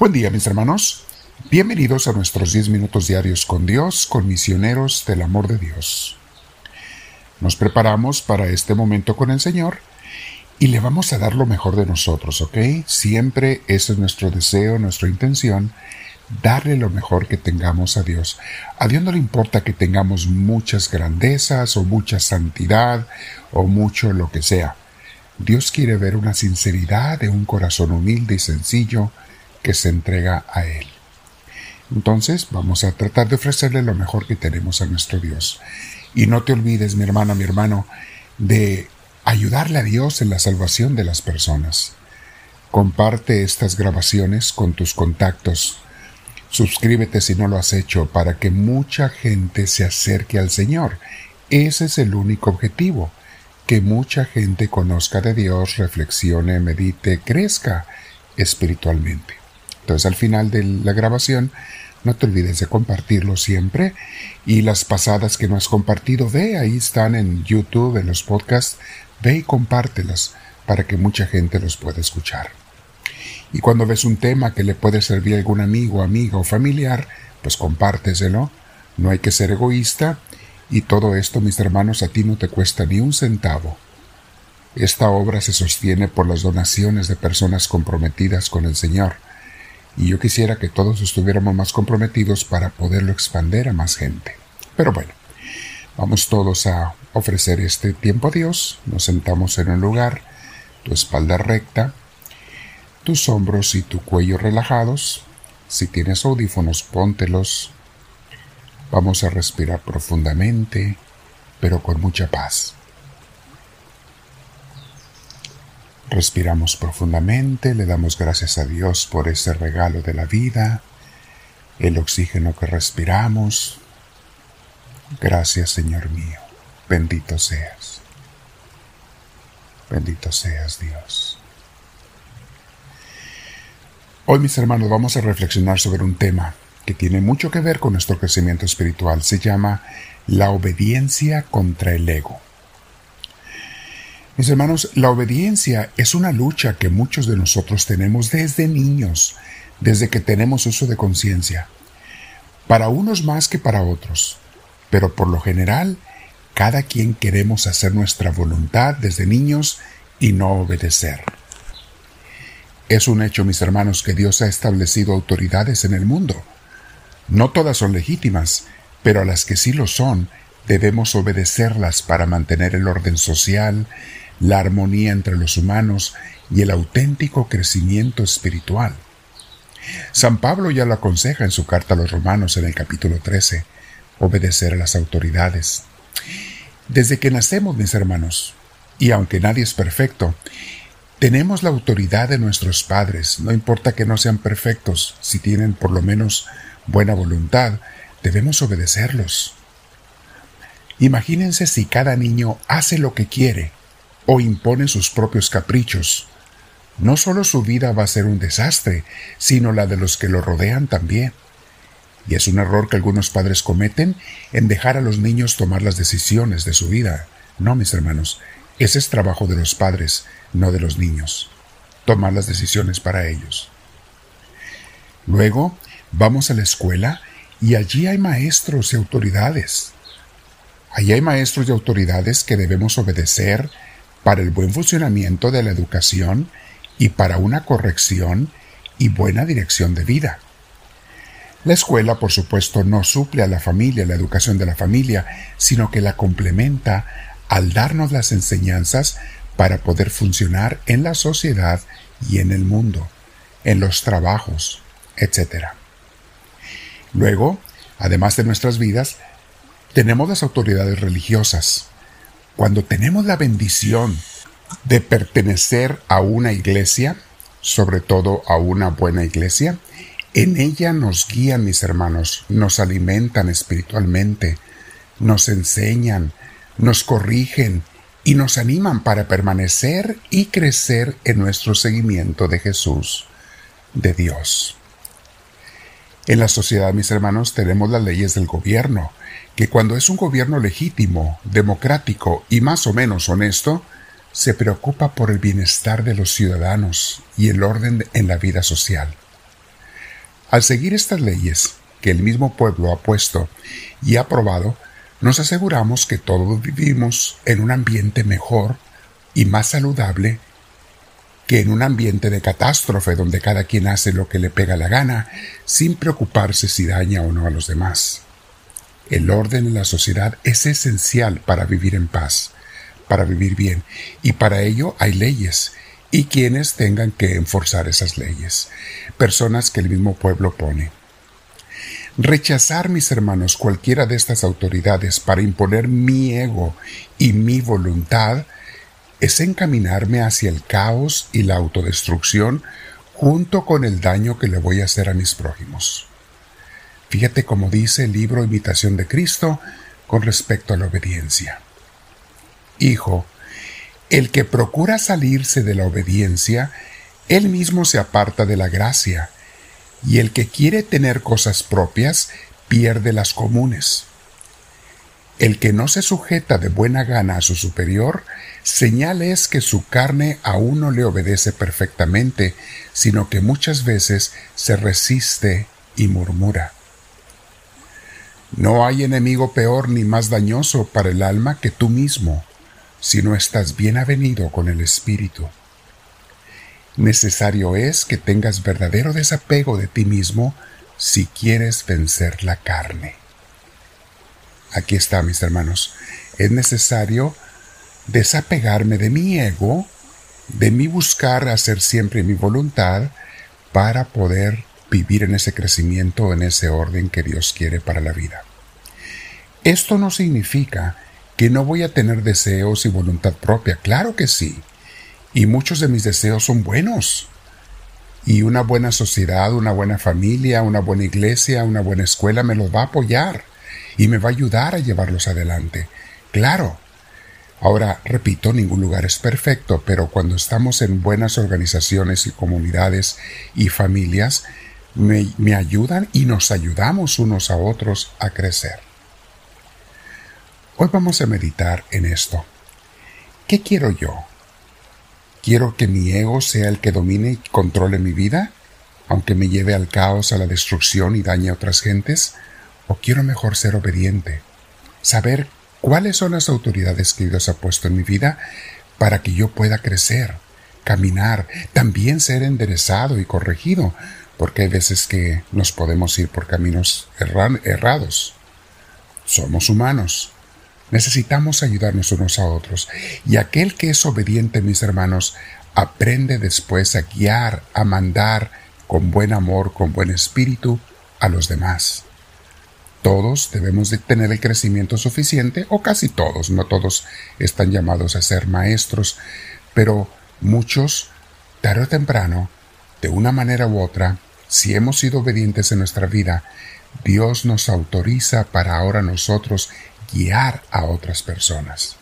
Buen día mis hermanos. Bienvenidos a nuestros 10 minutos diarios con Dios, con misioneros del amor de Dios. Nos preparamos para este momento con el Señor y le vamos a dar lo mejor de nosotros, ¿ok? Siempre ese es nuestro deseo, nuestra intención, darle lo mejor que tengamos a Dios. A Dios no le importa que tengamos muchas grandezas o mucha santidad o mucho lo que sea. Dios quiere ver una sinceridad de un corazón humilde y sencillo que se entrega a Él. Entonces vamos a tratar de ofrecerle lo mejor que tenemos a nuestro Dios. Y no te olvides, mi hermana, mi hermano, de ayudarle a Dios en la salvación de las personas. Comparte estas grabaciones con tus contactos. Suscríbete si no lo has hecho para que mucha gente se acerque al Señor. Ese es el único objetivo, que mucha gente conozca de Dios, reflexione, medite, crezca espiritualmente. Entonces al final de la grabación no te olvides de compartirlo siempre y las pasadas que no has compartido, ve, ahí están en YouTube, en los podcasts, ve y compártelas para que mucha gente los pueda escuchar. Y cuando ves un tema que le puede servir a algún amigo, amiga o familiar, pues compárteselo. No hay que ser egoísta y todo esto, mis hermanos, a ti no te cuesta ni un centavo. Esta obra se sostiene por las donaciones de personas comprometidas con el Señor y yo quisiera que todos estuviéramos más comprometidos para poderlo expandir a más gente. Pero bueno, vamos todos a ofrecer este tiempo a Dios, nos sentamos en un lugar, tu espalda recta, tus hombros y tu cuello relajados, si tienes audífonos póntelos, vamos a respirar profundamente, pero con mucha paz. Respiramos profundamente, le damos gracias a Dios por ese regalo de la vida, el oxígeno que respiramos. Gracias Señor mío, bendito seas. Bendito seas Dios. Hoy mis hermanos vamos a reflexionar sobre un tema que tiene mucho que ver con nuestro crecimiento espiritual. Se llama la obediencia contra el ego. Mis hermanos, la obediencia es una lucha que muchos de nosotros tenemos desde niños, desde que tenemos uso de conciencia. Para unos más que para otros, pero por lo general, cada quien queremos hacer nuestra voluntad desde niños y no obedecer. Es un hecho, mis hermanos, que Dios ha establecido autoridades en el mundo. No todas son legítimas, pero a las que sí lo son, debemos obedecerlas para mantener el orden social, la armonía entre los humanos y el auténtico crecimiento espiritual. San Pablo ya lo aconseja en su carta a los romanos en el capítulo 13, obedecer a las autoridades. Desde que nacemos, mis hermanos, y aunque nadie es perfecto, tenemos la autoridad de nuestros padres, no importa que no sean perfectos, si tienen por lo menos buena voluntad, debemos obedecerlos. Imagínense si cada niño hace lo que quiere o impone sus propios caprichos. No solo su vida va a ser un desastre, sino la de los que lo rodean también. Y es un error que algunos padres cometen en dejar a los niños tomar las decisiones de su vida. No, mis hermanos, ese es trabajo de los padres, no de los niños. Tomar las decisiones para ellos. Luego, vamos a la escuela y allí hay maestros y autoridades. Allí hay maestros y autoridades que debemos obedecer para el buen funcionamiento de la educación y para una corrección y buena dirección de vida. La escuela, por supuesto, no suple a la familia, la educación de la familia, sino que la complementa al darnos las enseñanzas para poder funcionar en la sociedad y en el mundo, en los trabajos, etc. Luego, además de nuestras vidas, tenemos las autoridades religiosas, cuando tenemos la bendición de pertenecer a una iglesia, sobre todo a una buena iglesia, en ella nos guían mis hermanos, nos alimentan espiritualmente, nos enseñan, nos corrigen y nos animan para permanecer y crecer en nuestro seguimiento de Jesús, de Dios. En la sociedad, mis hermanos, tenemos las leyes del gobierno, que cuando es un gobierno legítimo, democrático y más o menos honesto, se preocupa por el bienestar de los ciudadanos y el orden en la vida social. Al seguir estas leyes que el mismo pueblo ha puesto y aprobado, nos aseguramos que todos vivimos en un ambiente mejor y más saludable que en un ambiente de catástrofe donde cada quien hace lo que le pega la gana sin preocuparse si daña o no a los demás. El orden en la sociedad es esencial para vivir en paz, para vivir bien, y para ello hay leyes y quienes tengan que enforzar esas leyes, personas que el mismo pueblo pone. Rechazar, mis hermanos, cualquiera de estas autoridades para imponer mi ego y mi voluntad es encaminarme hacia el caos y la autodestrucción junto con el daño que le voy a hacer a mis prójimos. Fíjate cómo dice el libro Imitación de Cristo con respecto a la obediencia. Hijo, el que procura salirse de la obediencia, él mismo se aparta de la gracia, y el que quiere tener cosas propias pierde las comunes. El que no se sujeta de buena gana a su superior, señal es que su carne aún no le obedece perfectamente, sino que muchas veces se resiste y murmura. No hay enemigo peor ni más dañoso para el alma que tú mismo si no estás bien avenido con el Espíritu. Necesario es que tengas verdadero desapego de ti mismo si quieres vencer la carne. Aquí está, mis hermanos. Es necesario desapegarme de mi ego, de mi buscar hacer siempre mi voluntad para poder vivir en ese crecimiento, en ese orden que Dios quiere para la vida. Esto no significa que no voy a tener deseos y voluntad propia. Claro que sí. Y muchos de mis deseos son buenos. Y una buena sociedad, una buena familia, una buena iglesia, una buena escuela me los va a apoyar y me va a ayudar a llevarlos adelante. Claro. Ahora, repito, ningún lugar es perfecto, pero cuando estamos en buenas organizaciones y comunidades y familias, me, ayudan y nos ayudamos unos a otros a crecer. Hoy vamos a meditar en esto. ¿Qué quiero yo? ¿Quiero que mi ego sea el que domine y controle mi vida, aunque me lleve al caos, a la destrucción y dañe a otras gentes? ¿O quiero mejor ser obediente? Saber cuáles son las autoridades que Dios ha puesto en mi vida para que yo pueda crecer, caminar, también ser enderezado y corregido, porque hay veces que nos podemos ir por caminos errados. Somos humanos, Necesitamos ayudarnos unos a otros. Y aquel que es obediente, mis hermanos, aprende después a guiar, a mandar con buen amor, con buen espíritu a los demás. Todos debemos de tener el crecimiento suficiente, o casi todos, no todos están llamados a ser maestros, pero muchos, tarde o temprano, de una manera u otra, si hemos sido obedientes en nuestra vida, Dios nos autoriza para ahora nosotros guiar a otras personas.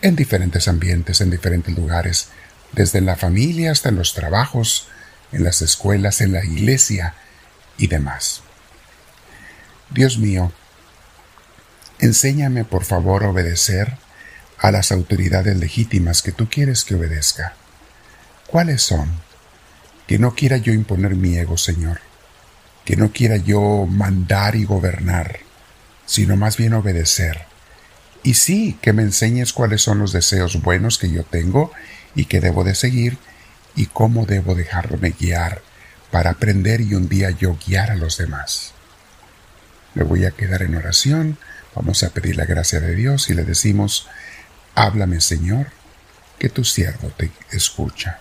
En diferentes ambientes, en diferentes lugares, desde la familia hasta los trabajos, en las escuelas, en la iglesia y demás. Dios mío, enséñame por favor a obedecer a las autoridades legítimas que tú quieres que obedezca. ¿Cuáles son? Que no quiera yo imponer mi ego, Señor. Que no quiera yo mandar y gobernar sino más bien obedecer. Y sí, que me enseñes cuáles son los deseos buenos que yo tengo y que debo de seguir y cómo debo dejarme guiar para aprender y un día yo guiar a los demás. Me voy a quedar en oración, vamos a pedir la gracia de Dios y le decimos, háblame Señor, que tu siervo te escucha.